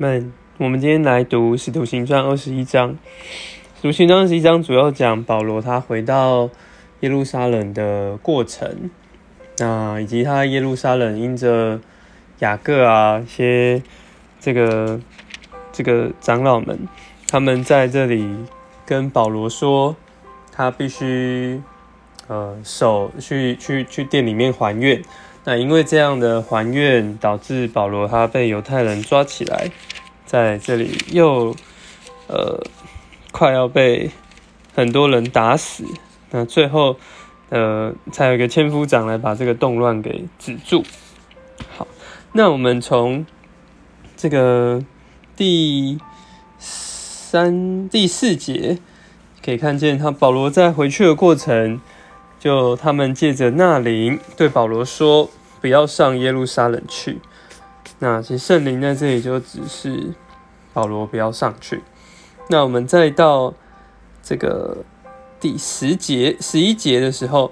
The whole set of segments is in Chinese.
们，我们今天来读《使徒行传》二十一章。《使徒行传》二十一章主要讲保罗他回到耶路撒冷的过程，那以及他耶路撒冷因着雅各啊一些这个这个长老们，他们在这里跟保罗说，他必须呃守去去去店里面还愿。那因为这样的还愿，导致保罗他被犹太人抓起来，在这里又呃快要被很多人打死。那最后呃才有一个千夫长来把这个动乱给止住。好，那我们从这个第三第四节可以看见，他保罗在回去的过程，就他们借着那灵对保罗说。不要上耶路撒冷去。那其实圣灵在这里就只是保罗不要上去。那我们再到这个第十节、十一节的时候，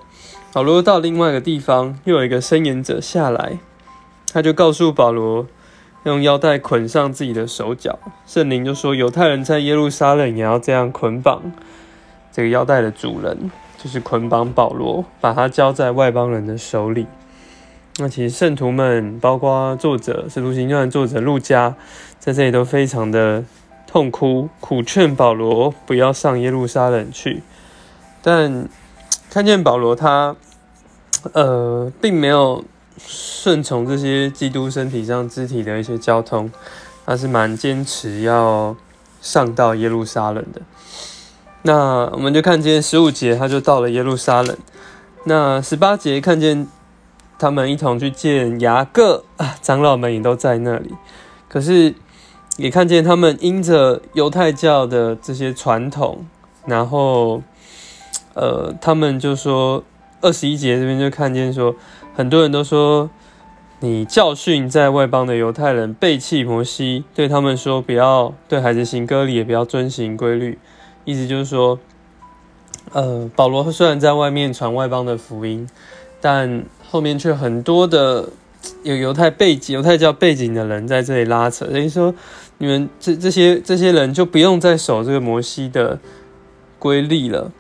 保罗到另外一个地方，又有一个伸言者下来，他就告诉保罗用腰带捆上自己的手脚。圣灵就说，犹太人在耶路撒冷也要这样捆绑这个腰带的主人，就是捆绑保罗，把他交在外邦人的手里。那其实圣徒们，包括作者《使徒行传》作者路加，在这里都非常的痛哭，苦劝保罗不要上耶路撒冷去。但看见保罗他，呃，并没有顺从这些基督身体上肢体的一些交通，他是蛮坚持要上到耶路撒冷的。那我们就看见十五节，他就到了耶路撒冷。那十八节看见。他们一同去见雅各啊，长老们也都在那里。可是也看见他们因着犹太教的这些传统，然后呃，他们就说二十一节这边就看见说，很多人都说你教训在外邦的犹太人背弃摩西，对他们说不要对孩子行割礼，也不要遵行规律。意思就是说，呃，保罗虽然在外面传外邦的福音，但后面却很多的有犹太背景、犹太教背景的人在这里拉扯，等于说你们这这些这些人就不用再守这个摩西的规律了，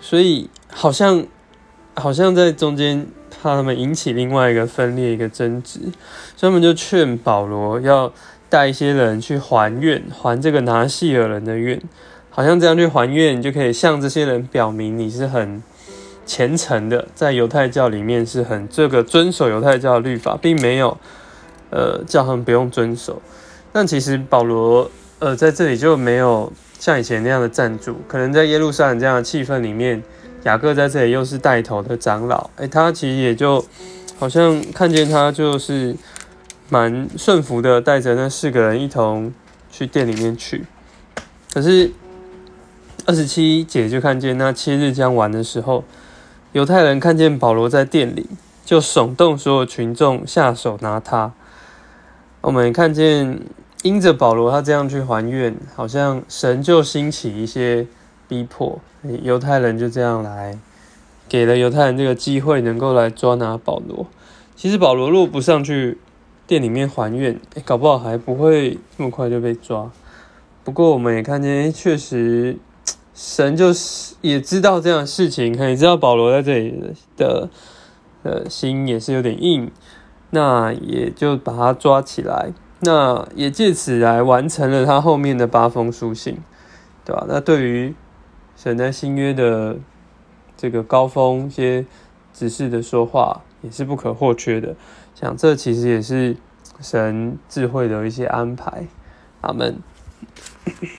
所以好像好像在中间怕他们引起另外一个分裂、一个争执，所以他们就劝保罗要带一些人去还愿，还这个拿细尔人的愿，好像这样去还愿，你就可以向这些人表明你是很。虔诚的，在犹太教里面是很这个遵守犹太教的律法，并没有呃叫他们不用遵守。但其实保罗呃在这里就没有像以前那样的赞助，可能在耶路撒冷这样的气氛里面，雅各在这里又是带头的长老，哎，他其实也就好像看见他就是蛮顺服的，带着那四个人一同去店里面去。可是二十七节就看见那七日将完的时候。犹太人看见保罗在店里，就耸动所有群众下手拿他。我们看见因着保罗他这样去还愿，好像神就兴起一些逼迫，犹太人就这样来给了犹太人这个机会，能够来抓拿保罗。其实保罗若不上去店里面还愿，搞不好还不会这么快就被抓。不过我们也看见，确实。神就是也知道这样的事情，可以知道保罗在这里的呃心也是有点硬，那也就把他抓起来，那也借此来完成了他后面的八封书信，对吧？那对于神在新约的这个高峰一些指示的说话，也是不可或缺的。想这其实也是神智慧的一些安排，阿门。